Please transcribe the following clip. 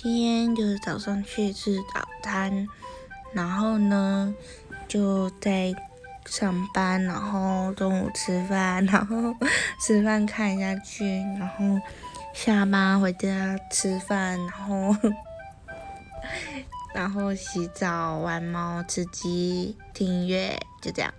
今天就是早上去吃早餐然后呢就在上班然后中午吃饭 然后吃饭看一下剧然后下班回家吃饭然后 然后洗澡玩猫吃鸡听音乐就这样。